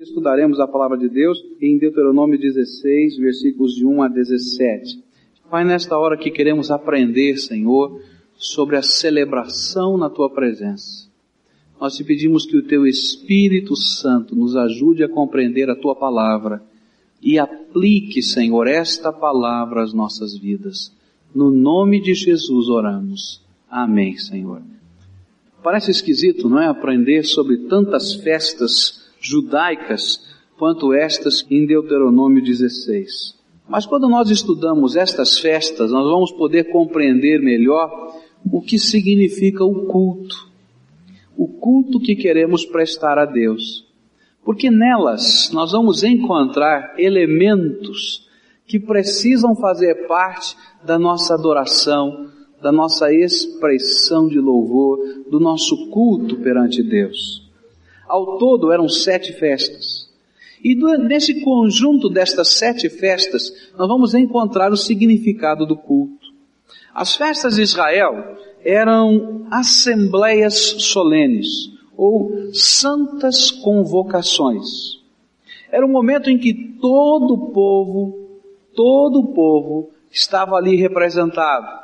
Estudaremos a palavra de Deus em Deuteronômio 16, versículos de 1 a 17. Pai, nesta hora que queremos aprender, Senhor, sobre a celebração na tua presença. Nós te pedimos que o teu Espírito Santo nos ajude a compreender a tua palavra e aplique, Senhor, esta palavra às nossas vidas. No nome de Jesus oramos. Amém, Senhor. Parece esquisito, não é? Aprender sobre tantas festas judaicas quanto estas em Deuteronômio 16. Mas quando nós estudamos estas festas, nós vamos poder compreender melhor o que significa o culto. O culto que queremos prestar a Deus. Porque nelas nós vamos encontrar elementos que precisam fazer parte da nossa adoração, da nossa expressão de louvor, do nosso culto perante Deus. Ao todo eram sete festas. E nesse conjunto destas sete festas, nós vamos encontrar o significado do culto. As festas de Israel eram assembleias solenes, ou santas convocações. Era um momento em que todo o povo, todo o povo estava ali representado.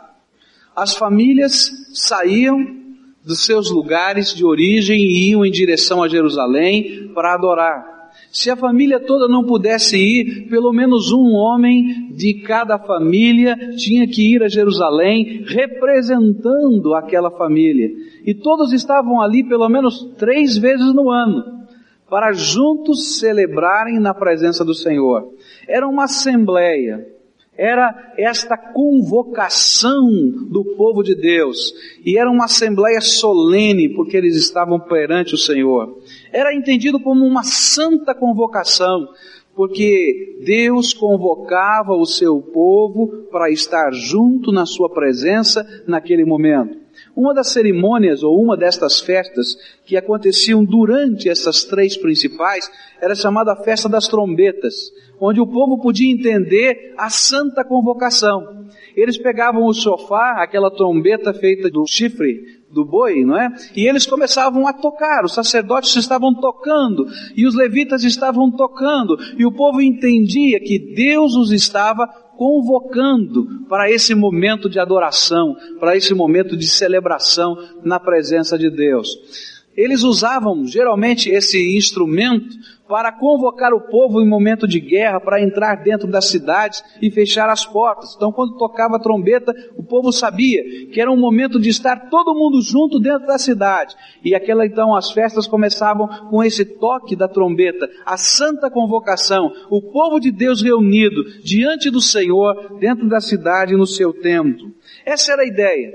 As famílias saíam dos seus lugares de origem e iam em direção a Jerusalém para adorar. Se a família toda não pudesse ir, pelo menos um homem de cada família tinha que ir a Jerusalém representando aquela família. E todos estavam ali pelo menos três vezes no ano, para juntos celebrarem na presença do Senhor. Era uma assembleia era esta convocação do povo de Deus, e era uma assembleia solene, porque eles estavam perante o Senhor. Era entendido como uma santa convocação, porque Deus convocava o seu povo para estar junto na sua presença naquele momento. Uma das cerimônias ou uma destas festas que aconteciam durante essas três principais era chamada festa das trombetas, onde o povo podia entender a santa convocação. Eles pegavam o sofá, aquela trombeta feita do chifre do boi, não é? E eles começavam a tocar, os sacerdotes estavam tocando, e os levitas estavam tocando, e o povo entendia que Deus os estava convocando para esse momento de adoração, para esse momento de celebração na presença de Deus. Eles usavam geralmente esse instrumento para convocar o povo em momento de guerra, para entrar dentro das cidades e fechar as portas. Então, quando tocava a trombeta, o povo sabia que era um momento de estar todo mundo junto dentro da cidade. E aquela então, as festas começavam com esse toque da trombeta, a santa convocação, o povo de Deus reunido diante do Senhor, dentro da cidade, no seu templo. Essa era a ideia.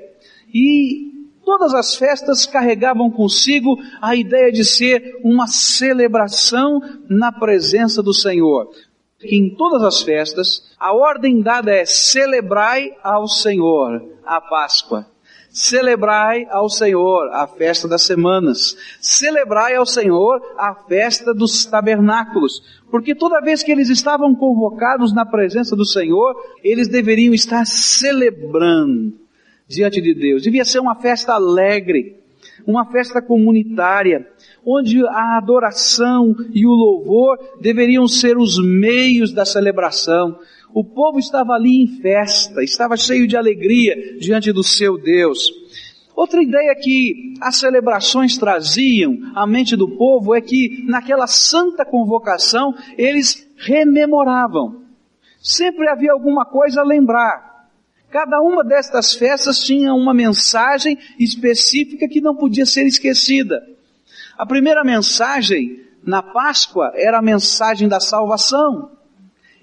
E Todas as festas carregavam consigo a ideia de ser uma celebração na presença do Senhor. Em todas as festas, a ordem dada é celebrai ao Senhor a Páscoa. Celebrai ao Senhor a festa das semanas. Celebrai ao Senhor a festa dos tabernáculos. Porque toda vez que eles estavam convocados na presença do Senhor, eles deveriam estar celebrando diante de Deus. Devia ser uma festa alegre, uma festa comunitária, onde a adoração e o louvor deveriam ser os meios da celebração. O povo estava ali em festa, estava cheio de alegria diante do seu Deus. Outra ideia que as celebrações traziam à mente do povo é que naquela santa convocação eles rememoravam. Sempre havia alguma coisa a lembrar. Cada uma destas festas tinha uma mensagem específica que não podia ser esquecida. A primeira mensagem na Páscoa era a mensagem da salvação.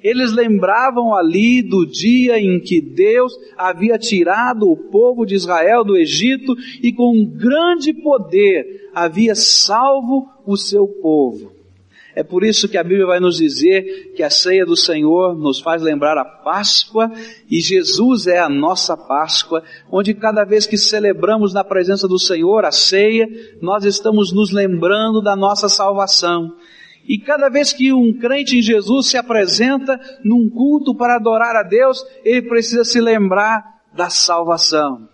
Eles lembravam ali do dia em que Deus havia tirado o povo de Israel do Egito e com grande poder havia salvo o seu povo. É por isso que a Bíblia vai nos dizer que a ceia do Senhor nos faz lembrar a Páscoa e Jesus é a nossa Páscoa, onde cada vez que celebramos na presença do Senhor a ceia, nós estamos nos lembrando da nossa salvação. E cada vez que um crente em Jesus se apresenta num culto para adorar a Deus, ele precisa se lembrar da salvação.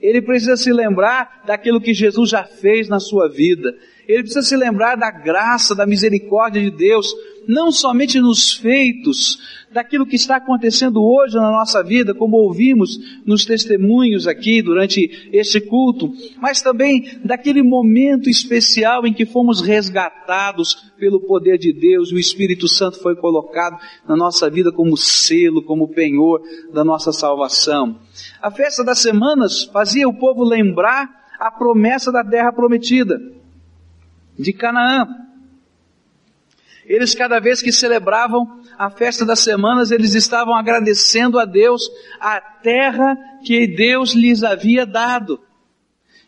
Ele precisa se lembrar daquilo que Jesus já fez na sua vida. Ele precisa se lembrar da graça, da misericórdia de Deus, não somente nos feitos, daquilo que está acontecendo hoje na nossa vida, como ouvimos nos testemunhos aqui durante este culto, mas também daquele momento especial em que fomos resgatados pelo poder de Deus, o Espírito Santo foi colocado na nossa vida como selo, como penhor da nossa salvação. A festa das semanas fazia o povo lembrar a promessa da terra prometida, de Canaã. Eles, cada vez que celebravam a festa das semanas, eles estavam agradecendo a Deus a terra que Deus lhes havia dado.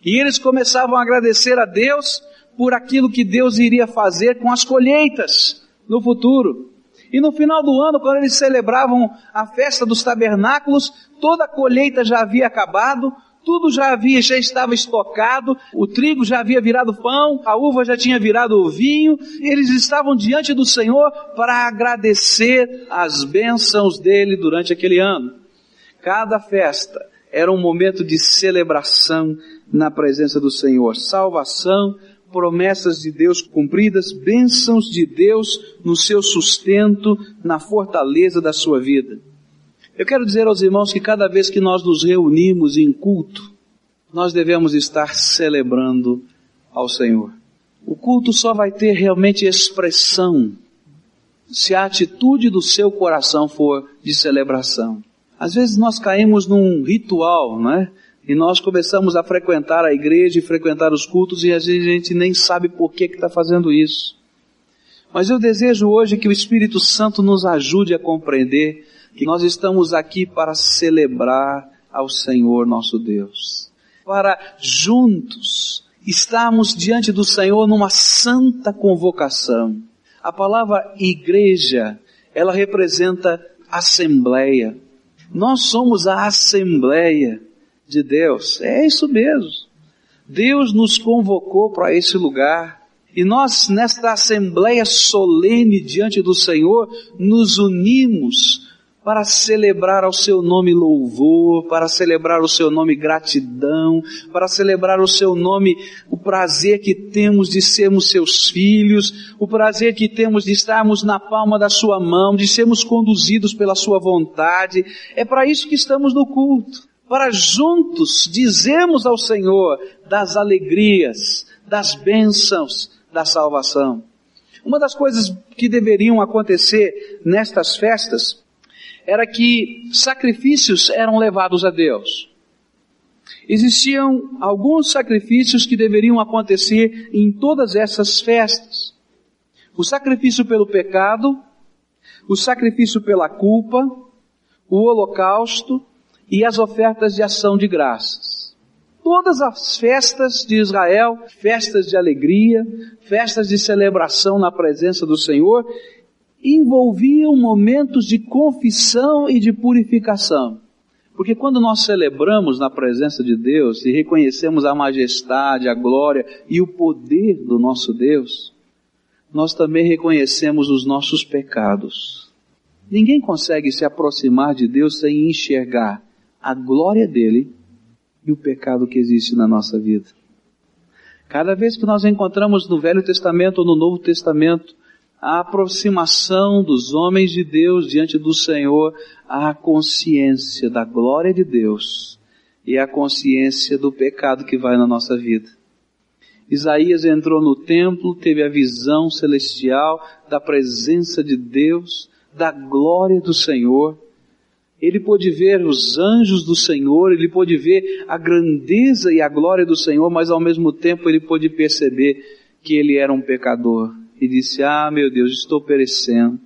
E eles começavam a agradecer a Deus por aquilo que Deus iria fazer com as colheitas no futuro. E no final do ano, quando eles celebravam a festa dos tabernáculos, toda a colheita já havia acabado, tudo já havia, já estava estocado, o trigo já havia virado pão, a uva já tinha virado vinho, eles estavam diante do Senhor para agradecer as bênçãos dele durante aquele ano. Cada festa era um momento de celebração na presença do Senhor, salvação, promessas de Deus cumpridas, bênçãos de Deus no seu sustento, na fortaleza da sua vida. Eu quero dizer aos irmãos que cada vez que nós nos reunimos em culto, nós devemos estar celebrando ao Senhor. O culto só vai ter realmente expressão se a atitude do seu coração for de celebração. Às vezes nós caímos num ritual, não é? E nós começamos a frequentar a igreja e frequentar os cultos e às vezes a gente nem sabe por que está fazendo isso. Mas eu desejo hoje que o Espírito Santo nos ajude a compreender que nós estamos aqui para celebrar ao Senhor nosso Deus, para juntos estarmos diante do Senhor numa santa convocação. A palavra igreja, ela representa assembleia. Nós somos a assembleia de Deus. É isso mesmo. Deus nos convocou para esse lugar. E nós, nesta assembleia solene diante do Senhor, nos unimos para celebrar ao seu nome louvor, para celebrar o seu nome gratidão, para celebrar o seu nome o prazer que temos de sermos seus filhos, o prazer que temos de estarmos na palma da sua mão, de sermos conduzidos pela sua vontade. É para isso que estamos no culto, para juntos dizermos ao Senhor das alegrias, das bênçãos da salvação. Uma das coisas que deveriam acontecer nestas festas era que sacrifícios eram levados a Deus. Existiam alguns sacrifícios que deveriam acontecer em todas essas festas. O sacrifício pelo pecado, o sacrifício pela culpa, o holocausto e as ofertas de ação de graças. Todas as festas de Israel, festas de alegria, festas de celebração na presença do Senhor, envolviam momentos de confissão e de purificação. Porque quando nós celebramos na presença de Deus e reconhecemos a majestade, a glória e o poder do nosso Deus, nós também reconhecemos os nossos pecados. Ninguém consegue se aproximar de Deus sem enxergar a glória dele e o pecado que existe na nossa vida. Cada vez que nós encontramos no Velho Testamento ou no Novo Testamento a aproximação dos homens de Deus diante do Senhor à consciência da glória de Deus e à consciência do pecado que vai na nossa vida. Isaías entrou no templo, teve a visão celestial da presença de Deus, da glória do Senhor. Ele pôde ver os anjos do Senhor, ele pôde ver a grandeza e a glória do Senhor, mas ao mesmo tempo ele pôde perceber que ele era um pecador e disse: Ah, meu Deus, estou perecendo.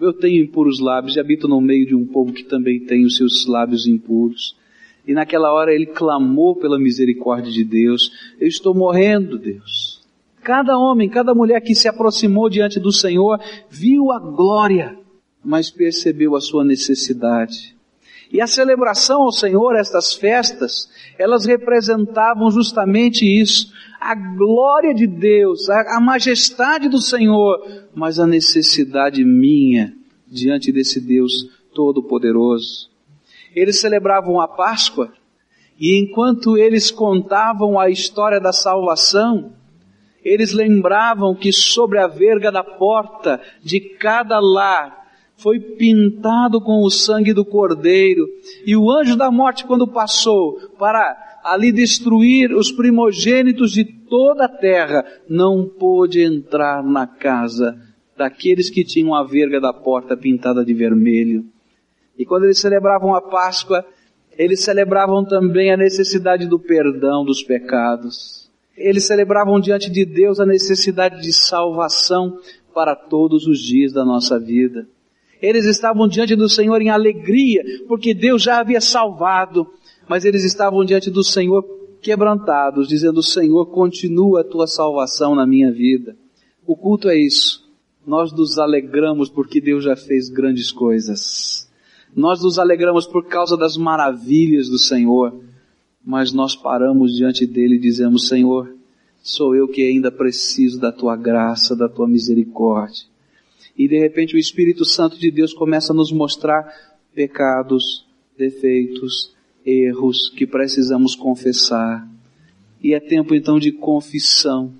Eu tenho impuros lábios e habito no meio de um povo que também tem os seus lábios impuros. E naquela hora ele clamou pela misericórdia de Deus. Eu estou morrendo, Deus. Cada homem, cada mulher que se aproximou diante do Senhor viu a glória, mas percebeu a sua necessidade. E a celebração ao Senhor, estas festas, elas representavam justamente isso, a glória de Deus, a, a majestade do Senhor, mas a necessidade minha diante desse Deus Todo-Poderoso. Eles celebravam a Páscoa, e enquanto eles contavam a história da salvação, Eles lembravam que sobre a verga da porta de cada lar foi pintado com o sangue do cordeiro, e o anjo da morte, quando passou para ali destruir os primogênitos de toda a terra, não pôde entrar na casa daqueles que tinham a verga da porta pintada de vermelho. E quando eles celebravam a Páscoa, eles celebravam também a necessidade do perdão dos pecados. Eles celebravam diante de Deus a necessidade de salvação para todos os dias da nossa vida. Eles estavam diante do Senhor em alegria, porque Deus já havia salvado, mas eles estavam diante do Senhor quebrantados, dizendo: Senhor, continua a tua salvação na minha vida. O culto é isso. Nós nos alegramos porque Deus já fez grandes coisas. Nós nos alegramos por causa das maravilhas do Senhor, mas nós paramos diante dele e dizemos: Senhor, sou eu que ainda preciso da tua graça, da tua misericórdia e de repente o Espírito Santo de Deus começa a nos mostrar pecados, defeitos, erros que precisamos confessar. E é tempo então de confissão,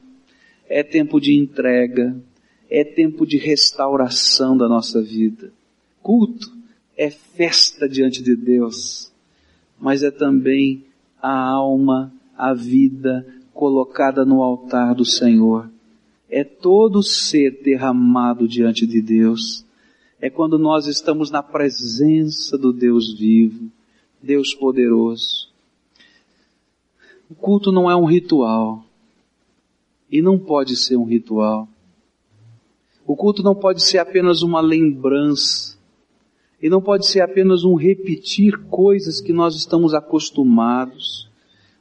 é tempo de entrega, é tempo de restauração da nossa vida. Culto é festa diante de Deus, mas é também a alma, a vida colocada no altar do Senhor é todo ser derramado diante de Deus. É quando nós estamos na presença do Deus vivo, Deus poderoso. O culto não é um ritual. E não pode ser um ritual. O culto não pode ser apenas uma lembrança. E não pode ser apenas um repetir coisas que nós estamos acostumados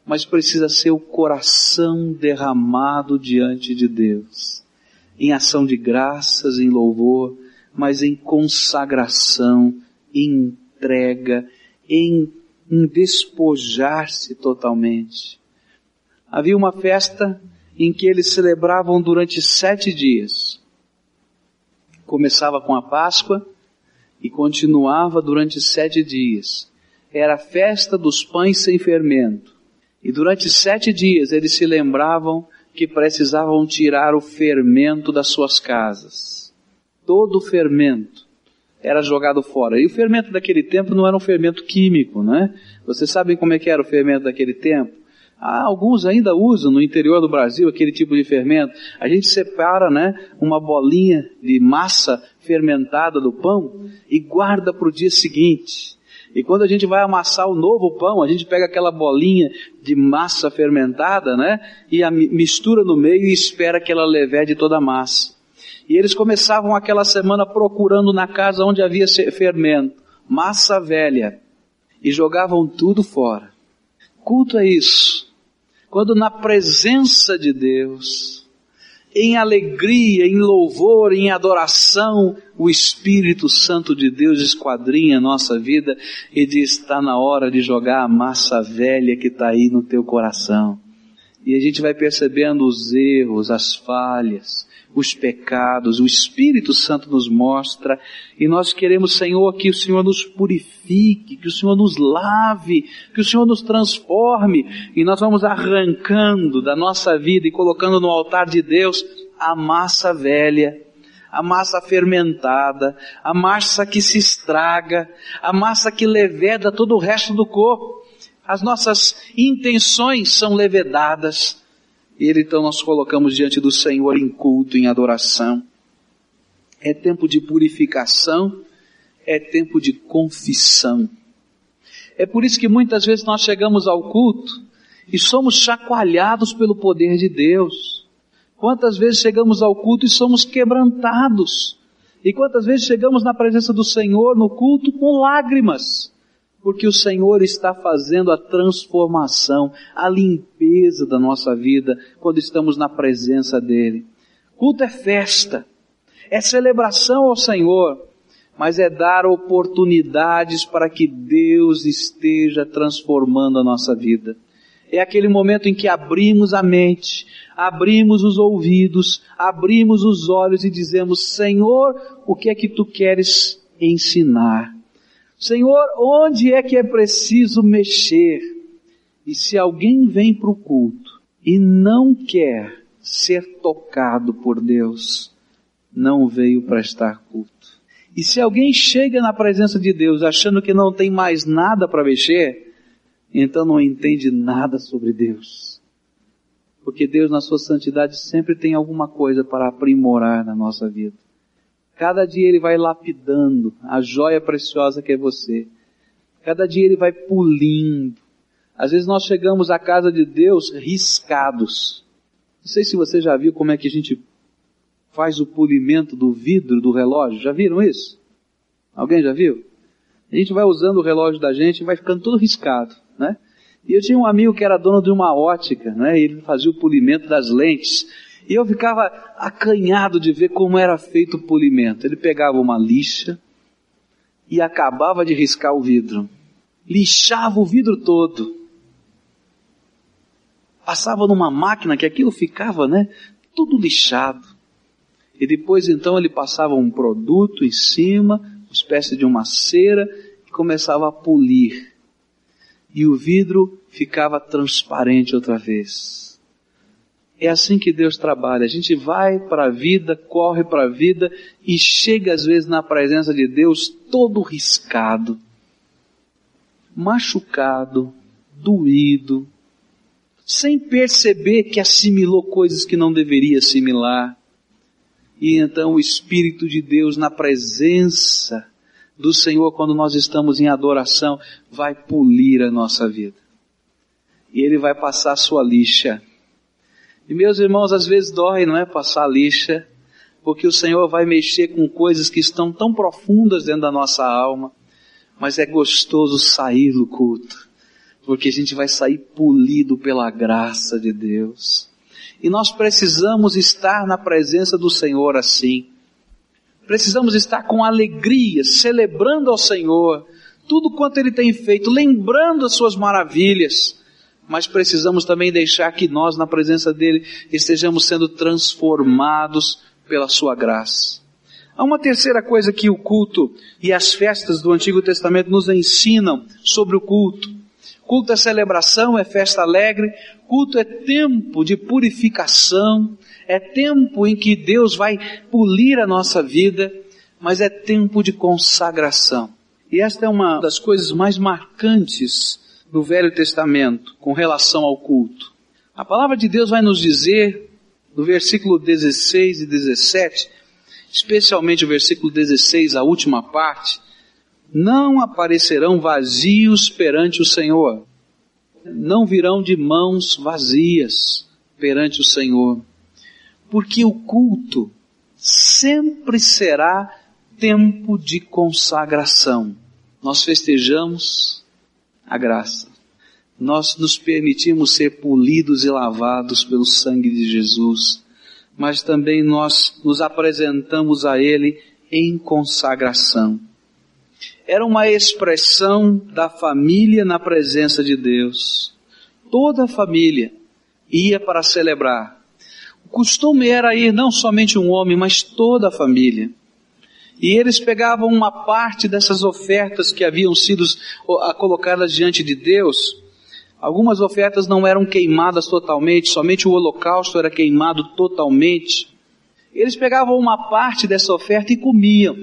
mas precisa ser o coração derramado diante de Deus, em ação de graças, em louvor, mas em consagração, em entrega, em, em despojar-se totalmente. Havia uma festa em que eles celebravam durante sete dias. Começava com a Páscoa e continuava durante sete dias. Era a festa dos pães sem fermento e durante sete dias eles se lembravam que precisavam tirar o fermento das suas casas. Todo o fermento era jogado fora. E o fermento daquele tempo não era um fermento químico, né? Vocês sabem como é que era o fermento daquele tempo? Ah, alguns ainda usam no interior do Brasil aquele tipo de fermento. A gente separa, né, uma bolinha de massa fermentada do pão e guarda para o dia seguinte. E quando a gente vai amassar o novo pão, a gente pega aquela bolinha de massa fermentada, né? E a mistura no meio e espera que ela levede toda a massa. E eles começavam aquela semana procurando na casa onde havia fermento, massa velha, e jogavam tudo fora. Culto é isso. Quando na presença de Deus, em alegria, em louvor, em adoração, o Espírito Santo de Deus esquadrinha a nossa vida e diz: está na hora de jogar a massa velha que está aí no teu coração. E a gente vai percebendo os erros, as falhas, os pecados, o Espírito Santo nos mostra, e nós queremos, Senhor, que o Senhor nos purifique, que o Senhor nos lave, que o Senhor nos transforme, e nós vamos arrancando da nossa vida e colocando no altar de Deus a massa velha, a massa fermentada, a massa que se estraga, a massa que leveda todo o resto do corpo. As nossas intenções são levedadas, ele então nós colocamos diante do Senhor em culto, em adoração. É tempo de purificação, é tempo de confissão. É por isso que muitas vezes nós chegamos ao culto e somos chacoalhados pelo poder de Deus. Quantas vezes chegamos ao culto e somos quebrantados? E quantas vezes chegamos na presença do Senhor no culto com lágrimas? Porque o Senhor está fazendo a transformação, a limpeza da nossa vida quando estamos na presença dEle. Culto é festa, é celebração ao Senhor, mas é dar oportunidades para que Deus esteja transformando a nossa vida. É aquele momento em que abrimos a mente, abrimos os ouvidos, abrimos os olhos e dizemos: Senhor, o que é que tu queres ensinar? Senhor, onde é que é preciso mexer? E se alguém vem para o culto e não quer ser tocado por Deus, não veio prestar culto. E se alguém chega na presença de Deus achando que não tem mais nada para mexer, então não entende nada sobre Deus. Porque Deus, na sua santidade, sempre tem alguma coisa para aprimorar na nossa vida. Cada dia Ele vai lapidando a joia preciosa que é você. Cada dia Ele vai pulindo. Às vezes nós chegamos à casa de Deus riscados. Não sei se você já viu como é que a gente faz o polimento do vidro do relógio. Já viram isso? Alguém já viu? A gente vai usando o relógio da gente e vai ficando todo riscado, né? E eu tinha um amigo que era dono de uma ótica, né? E ele fazia o polimento das lentes. E eu ficava acanhado de ver como era feito o polimento. Ele pegava uma lixa e acabava de riscar o vidro. Lixava o vidro todo. Passava numa máquina que aquilo ficava, né? Tudo lixado. E depois então ele passava um produto em cima, uma espécie de uma cera, e começava a polir. E o vidro ficava transparente outra vez. É assim que Deus trabalha. A gente vai para a vida, corre para a vida e chega às vezes na presença de Deus todo riscado, machucado, doído, sem perceber que assimilou coisas que não deveria assimilar e então o Espírito de Deus na presença do Senhor, quando nós estamos em adoração, vai polir a nossa vida. E Ele vai passar a sua lixa. E meus irmãos, às vezes dói, não é? Passar lixa, porque o Senhor vai mexer com coisas que estão tão profundas dentro da nossa alma, mas é gostoso sair do culto, porque a gente vai sair polido pela graça de Deus. E nós precisamos estar na presença do Senhor assim. Precisamos estar com alegria, celebrando ao Senhor tudo quanto Ele tem feito, lembrando as Suas maravilhas. Mas precisamos também deixar que nós, na presença dEle, estejamos sendo transformados pela Sua graça. Há uma terceira coisa que o culto e as festas do Antigo Testamento nos ensinam sobre o culto. Culto é celebração, é festa alegre. Culto é tempo de purificação. É tempo em que Deus vai polir a nossa vida. Mas é tempo de consagração. E esta é uma das coisas mais marcantes do Velho Testamento com relação ao culto. A palavra de Deus vai nos dizer, no versículo 16 e 17, especialmente o versículo 16, a última parte, não aparecerão vazios perante o Senhor, não virão de mãos vazias perante o Senhor, porque o culto sempre será tempo de consagração. Nós festejamos a graça. Nós nos permitimos ser polidos e lavados pelo sangue de Jesus, mas também nós nos apresentamos a Ele em consagração era uma expressão da família na presença de Deus. Toda a família ia para celebrar. O costume era ir não somente um homem, mas toda a família. E eles pegavam uma parte dessas ofertas que haviam sido colocadas diante de Deus. Algumas ofertas não eram queimadas totalmente, somente o holocausto era queimado totalmente. Eles pegavam uma parte dessa oferta e comiam.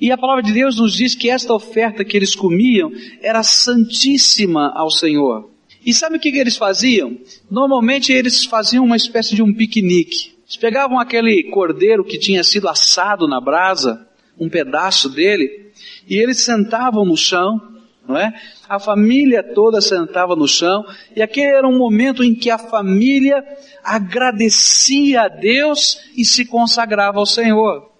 E a palavra de Deus nos diz que esta oferta que eles comiam era santíssima ao Senhor. E sabe o que, eles faziam? Normalmente eles faziam uma espécie de um piquenique. Eles pegavam aquele cordeiro que tinha sido assado na brasa, um pedaço dele, e eles sentavam no chão, não é? A família toda sentava no chão, e aquele era um momento em que a família agradecia a Deus e se consagrava ao Senhor.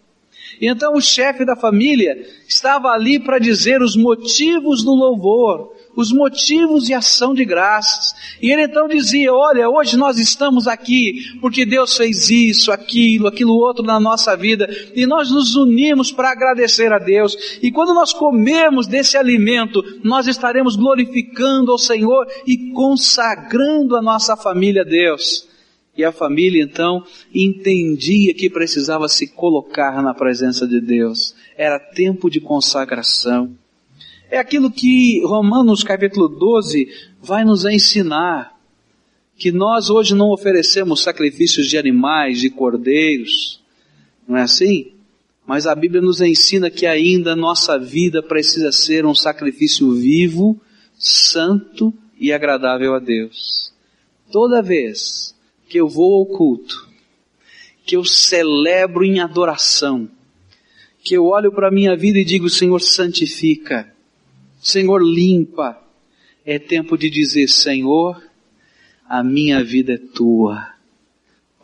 Então o chefe da família estava ali para dizer os motivos do louvor, os motivos de ação de graças. E ele então dizia: Olha, hoje nós estamos aqui porque Deus fez isso, aquilo, aquilo outro na nossa vida, e nós nos unimos para agradecer a Deus. E quando nós comemos desse alimento, nós estaremos glorificando ao Senhor e consagrando a nossa família a Deus. E a família então entendia que precisava se colocar na presença de Deus. Era tempo de consagração. É aquilo que Romanos capítulo 12 vai nos ensinar. que nós hoje não oferecemos sacrifícios de animais, de cordeiros, não é assim? Mas a Bíblia nos ensina que ainda nossa vida precisa ser um sacrifício vivo, santo e agradável a Deus. Toda vez que eu vou ao culto, que eu celebro em adoração, que eu olho para a minha vida e digo, Senhor, santifica, Senhor, limpa, é tempo de dizer, Senhor, a minha vida é tua,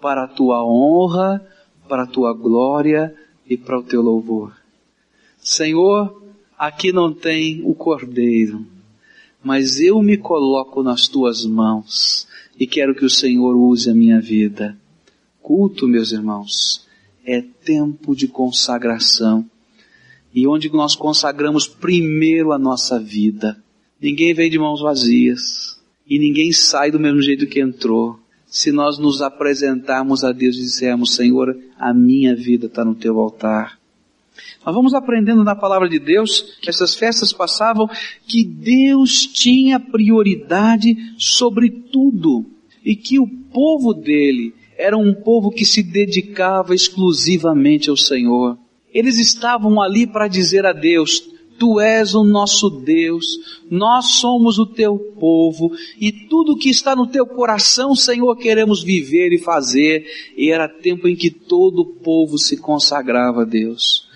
para a tua honra, para a tua glória e para o teu louvor. Senhor, aqui não tem o cordeiro, mas eu me coloco nas tuas mãos e quero que o Senhor use a minha vida. Culto, meus irmãos, é tempo de consagração e onde nós consagramos primeiro a nossa vida. Ninguém vem de mãos vazias. E ninguém sai do mesmo jeito que entrou. Se nós nos apresentarmos a Deus e dissermos, Senhor, a minha vida está no teu altar. Nós vamos aprendendo na palavra de Deus que essas festas passavam que Deus tinha prioridade sobre tudo e que o povo dele era um povo que se dedicava exclusivamente ao Senhor. Eles estavam ali para dizer a Deus, Tu és o nosso Deus, nós somos o teu povo e tudo que está no teu coração, Senhor, queremos viver e fazer. E era tempo em que todo o povo se consagrava a Deus.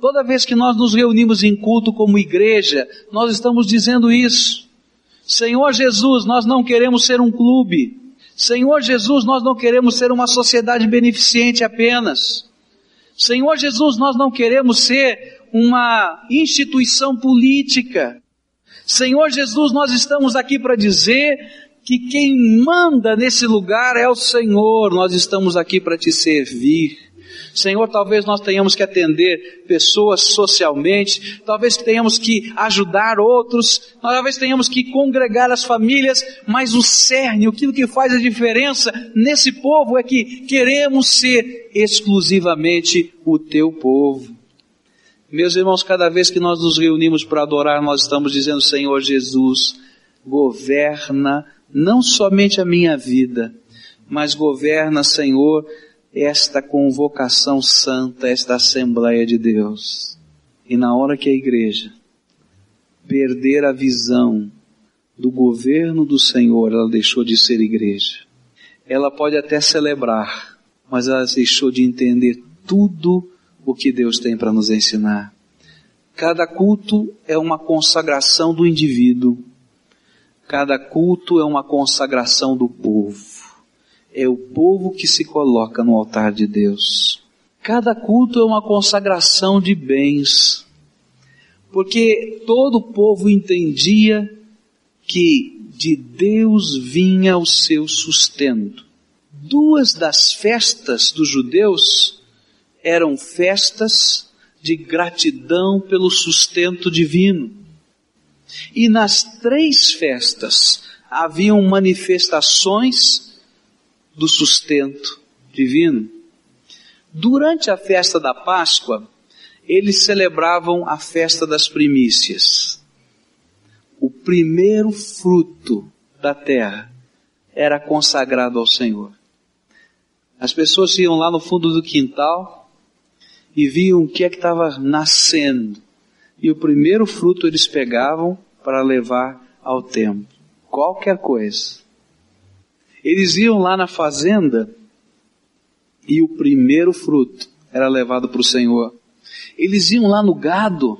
Toda vez que nós nos reunimos em culto como igreja, nós estamos dizendo isso. Senhor Jesus, nós não queremos ser um clube. Senhor Jesus, nós não queremos ser uma sociedade beneficente apenas. Senhor Jesus, nós não queremos ser uma instituição política. Senhor Jesus, nós estamos aqui para dizer que quem manda nesse lugar é o Senhor, nós estamos aqui para te servir. Senhor, talvez nós tenhamos que atender pessoas socialmente, talvez tenhamos que ajudar outros, talvez tenhamos que congregar as famílias, mas o cerne, aquilo que faz a diferença nesse povo é que queremos ser exclusivamente o teu povo. Meus irmãos, cada vez que nós nos reunimos para adorar, nós estamos dizendo, Senhor Jesus, governa não somente a minha vida, mas governa, Senhor, esta convocação santa, esta Assembleia de Deus. E na hora que a igreja perder a visão do governo do Senhor, ela deixou de ser igreja. Ela pode até celebrar, mas ela deixou de entender tudo o que Deus tem para nos ensinar. Cada culto é uma consagração do indivíduo. Cada culto é uma consagração do povo. É o povo que se coloca no altar de Deus. Cada culto é uma consagração de bens. Porque todo o povo entendia que de Deus vinha o seu sustento. Duas das festas dos judeus eram festas de gratidão pelo sustento divino. E nas três festas haviam manifestações do sustento divino. Durante a festa da Páscoa, eles celebravam a festa das primícias. O primeiro fruto da terra era consagrado ao Senhor. As pessoas iam lá no fundo do quintal, e viam o que é que estava nascendo. E o primeiro fruto eles pegavam para levar ao templo. Qualquer coisa. Eles iam lá na fazenda e o primeiro fruto era levado para o Senhor. Eles iam lá no gado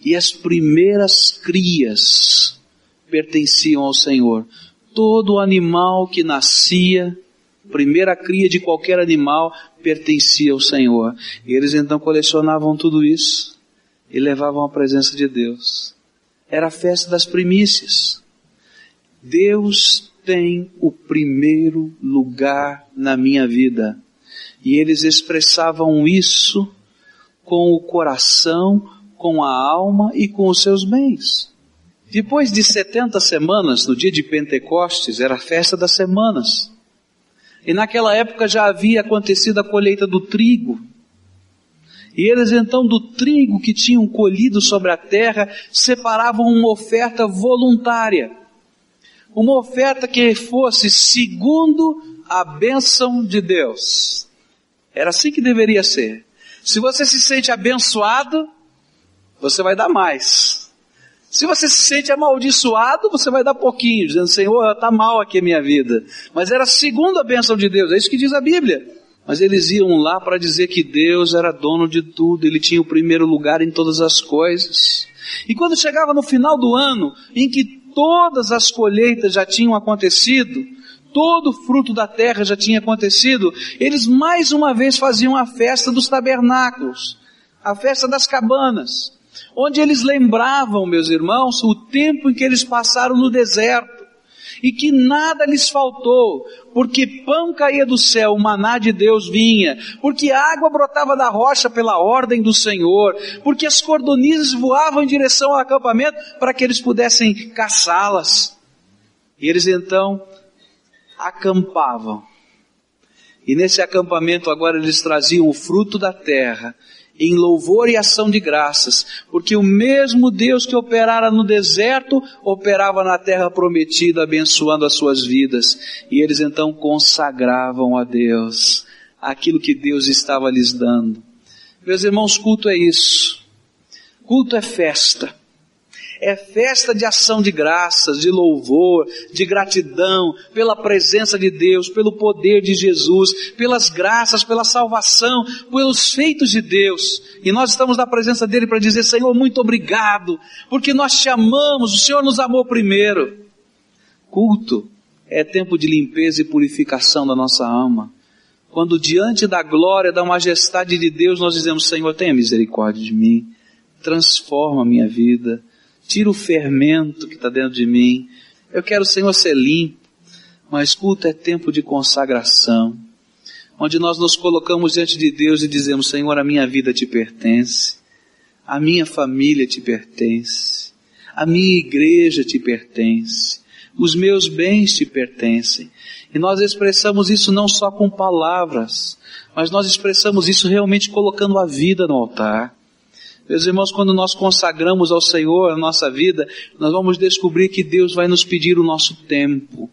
e as primeiras crias pertenciam ao Senhor. Todo animal que nascia, primeira cria de qualquer animal, pertencia ao Senhor. E eles então colecionavam tudo isso e levavam à presença de Deus. Era a festa das primícias. Deus tem o primeiro lugar na minha vida. E eles expressavam isso com o coração, com a alma e com os seus bens. Depois de 70 semanas, no dia de Pentecostes, era a festa das semanas. E naquela época já havia acontecido a colheita do trigo. E eles então do trigo que tinham colhido sobre a terra separavam uma oferta voluntária. Uma oferta que fosse segundo a bênção de Deus. Era assim que deveria ser. Se você se sente abençoado, você vai dar mais. Se você se sente amaldiçoado, você vai dar pouquinho, dizendo, Senhor, está mal aqui a minha vida. Mas era segundo a bênção de Deus, é isso que diz a Bíblia. Mas eles iam lá para dizer que Deus era dono de tudo, Ele tinha o primeiro lugar em todas as coisas. E quando chegava no final do ano, em que todas as colheitas já tinham acontecido, todo o fruto da terra já tinha acontecido, eles mais uma vez faziam a festa dos tabernáculos, a festa das cabanas onde eles lembravam, meus irmãos, o tempo em que eles passaram no deserto e que nada lhes faltou, porque pão caía do céu, o maná de Deus vinha, porque água brotava da rocha pela ordem do Senhor, porque as cordonizas voavam em direção ao acampamento para que eles pudessem caçá-las. E eles então acampavam. E nesse acampamento agora eles traziam o fruto da terra em louvor e ação de graças, porque o mesmo Deus que operara no deserto, operava na terra prometida, abençoando as suas vidas. E eles então consagravam a Deus aquilo que Deus estava lhes dando. Meus irmãos, culto é isso. Culto é festa é festa de ação de graças, de louvor, de gratidão pela presença de Deus, pelo poder de Jesus, pelas graças, pela salvação, pelos feitos de Deus. E nós estamos na presença dele para dizer: Senhor, muito obrigado, porque nós te amamos, o Senhor nos amou primeiro. Culto é tempo de limpeza e purificação da nossa alma. Quando diante da glória, da majestade de Deus, nós dizemos: Senhor, tenha misericórdia de mim, transforma a minha vida tira o fermento que está dentro de mim. Eu quero, Senhor, ser limpo, mas culto é tempo de consagração, onde nós nos colocamos diante de Deus e dizemos: Senhor, a minha vida te pertence, a minha família te pertence, a minha igreja te pertence, os meus bens te pertencem. E nós expressamos isso não só com palavras, mas nós expressamos isso realmente colocando a vida no altar. Meus irmãos, quando nós consagramos ao Senhor a nossa vida, nós vamos descobrir que Deus vai nos pedir o nosso tempo,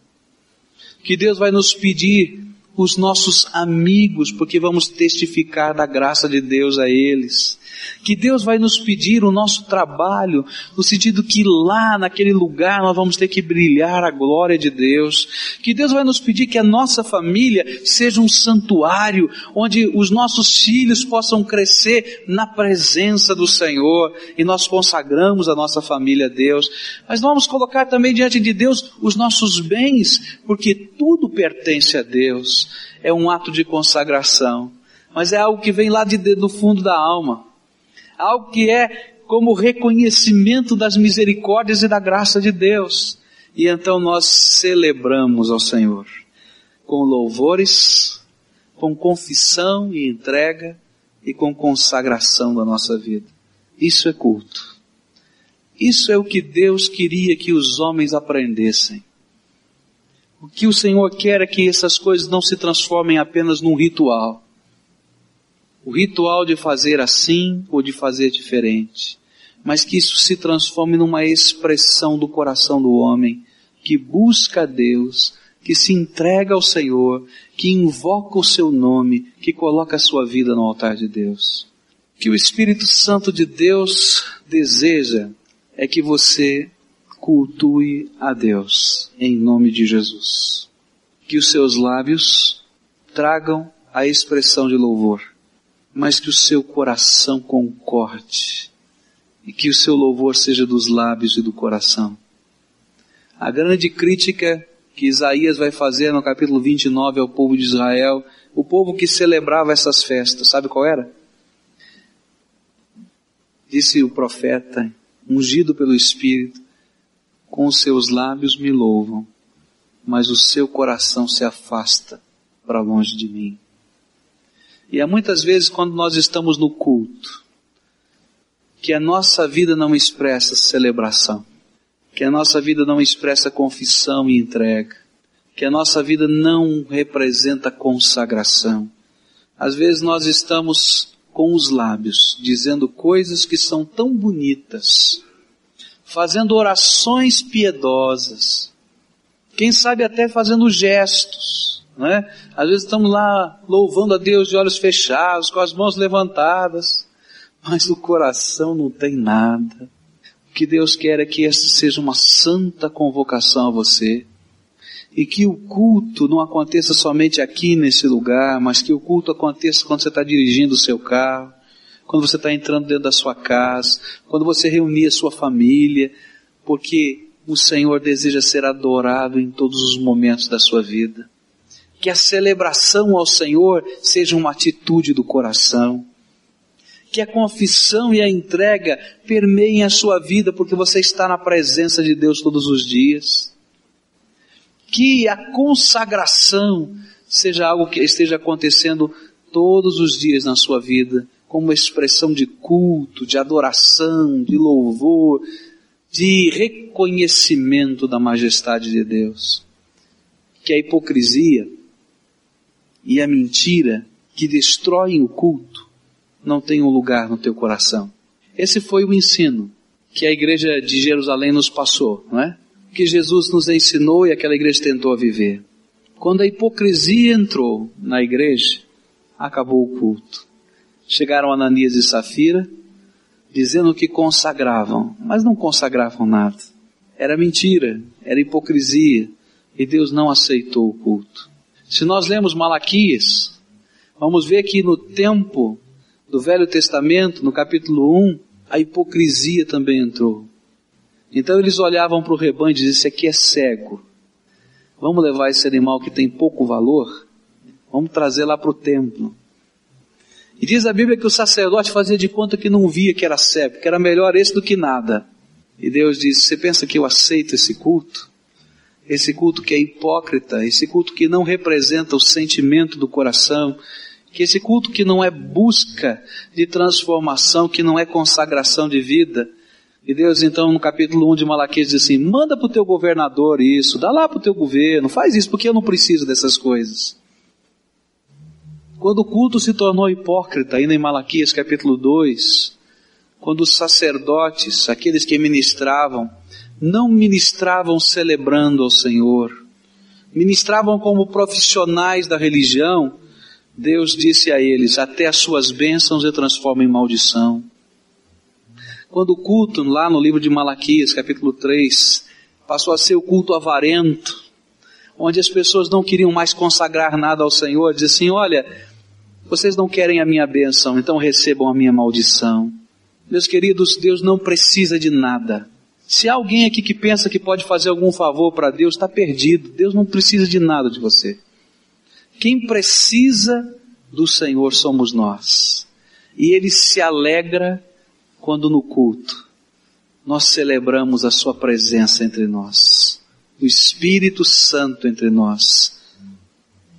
que Deus vai nos pedir os nossos amigos, porque vamos testificar da graça de Deus a eles que Deus vai nos pedir o nosso trabalho, no sentido que lá naquele lugar nós vamos ter que brilhar a glória de Deus, que Deus vai nos pedir que a nossa família seja um santuário, onde os nossos filhos possam crescer na presença do Senhor, e nós consagramos a nossa família a Deus, mas vamos colocar também diante de Deus os nossos bens, porque tudo pertence a Deus, é um ato de consagração, mas é algo que vem lá de, do fundo da alma algo que é como reconhecimento das misericórdias e da graça de Deus. E então nós celebramos ao Senhor com louvores, com confissão e entrega e com consagração da nossa vida. Isso é culto. Isso é o que Deus queria que os homens aprendessem. O que o Senhor quer é que essas coisas não se transformem apenas num ritual, o ritual de fazer assim ou de fazer diferente, mas que isso se transforme numa expressão do coração do homem que busca a Deus, que se entrega ao Senhor, que invoca o seu nome, que coloca a sua vida no altar de Deus. Que o Espírito Santo de Deus deseja é que você cultue a Deus em nome de Jesus. Que os seus lábios tragam a expressão de louvor mas que o seu coração concorde e que o seu louvor seja dos lábios e do coração. A grande crítica que Isaías vai fazer no capítulo 29 ao povo de Israel, o povo que celebrava essas festas, sabe qual era? Disse o profeta, ungido pelo Espírito, com os seus lábios me louvam, mas o seu coração se afasta para longe de mim. E há muitas vezes quando nós estamos no culto, que a nossa vida não expressa celebração, que a nossa vida não expressa confissão e entrega, que a nossa vida não representa consagração. Às vezes nós estamos com os lábios dizendo coisas que são tão bonitas, fazendo orações piedosas, Quem sabe até fazendo gestos, né? Às vezes estamos lá louvando a Deus de olhos fechados, com as mãos levantadas, mas o coração não tem nada. O que Deus quer é que esta seja uma santa convocação a você. E que o culto não aconteça somente aqui nesse lugar, mas que o culto aconteça quando você está dirigindo o seu carro, quando você está entrando dentro da sua casa, quando você reunir a sua família, porque o Senhor deseja ser adorado em todos os momentos da sua vida. Que a celebração ao Senhor seja uma atitude do coração. Que a confissão e a entrega permeiem a sua vida, porque você está na presença de Deus todos os dias. Que a consagração seja algo que esteja acontecendo todos os dias na sua vida, como expressão de culto, de adoração, de louvor, de reconhecimento da majestade de Deus. Que a hipocrisia e a mentira que destroem o culto não tenham lugar no teu coração. Esse foi o ensino que a igreja de Jerusalém nos passou, não é? Que Jesus nos ensinou e aquela igreja tentou viver. Quando a hipocrisia entrou na igreja, acabou o culto. Chegaram Ananias e Safira, dizendo que consagravam, mas não consagravam nada. Era mentira, era hipocrisia, e Deus não aceitou o culto. Se nós lemos Malaquias, vamos ver que no tempo do Velho Testamento, no capítulo 1, a hipocrisia também entrou. Então eles olhavam para o rebanho e diziam: Esse aqui é cego. Vamos levar esse animal que tem pouco valor, vamos trazer lá para o templo. E diz a Bíblia que o sacerdote fazia de conta que não via que era cego, que era melhor esse do que nada. E Deus disse: Você pensa que eu aceito esse culto? Esse culto que é hipócrita, esse culto que não representa o sentimento do coração, que esse culto que não é busca de transformação, que não é consagração de vida. E Deus então no capítulo 1 de Malaquias diz assim, manda para o teu governador isso, dá lá para o teu governo, faz isso porque eu não preciso dessas coisas. Quando o culto se tornou hipócrita, ainda em Malaquias capítulo 2, quando os sacerdotes, aqueles que ministravam, não ministravam celebrando ao Senhor, ministravam como profissionais da religião, Deus disse a eles: Até as suas bênçãos eu transformo em maldição. Quando o culto, lá no livro de Malaquias, capítulo 3, passou a ser o culto avarento, onde as pessoas não queriam mais consagrar nada ao Senhor, diz assim: Olha, vocês não querem a minha bênção, então recebam a minha maldição. Meus queridos, Deus não precisa de nada. Se há alguém aqui que pensa que pode fazer algum favor para Deus, está perdido. Deus não precisa de nada de você. Quem precisa do Senhor somos nós. E Ele se alegra quando no culto nós celebramos a Sua presença entre nós, o Espírito Santo entre nós,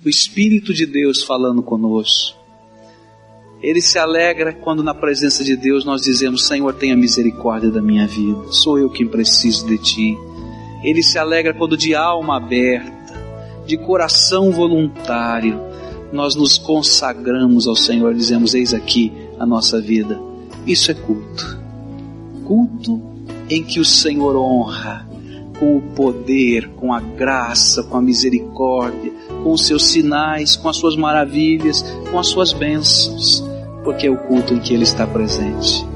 o Espírito de Deus falando conosco. Ele se alegra quando na presença de Deus nós dizemos: Senhor, tenha misericórdia da minha vida, sou eu quem preciso de Ti. Ele se alegra quando de alma aberta, de coração voluntário, nós nos consagramos ao Senhor e dizemos: Eis aqui a nossa vida. Isso é culto. Culto em que o Senhor honra com o poder, com a graça, com a misericórdia, com os seus sinais, com as suas maravilhas, com as suas bênçãos porque é o culto em que Ele está presente.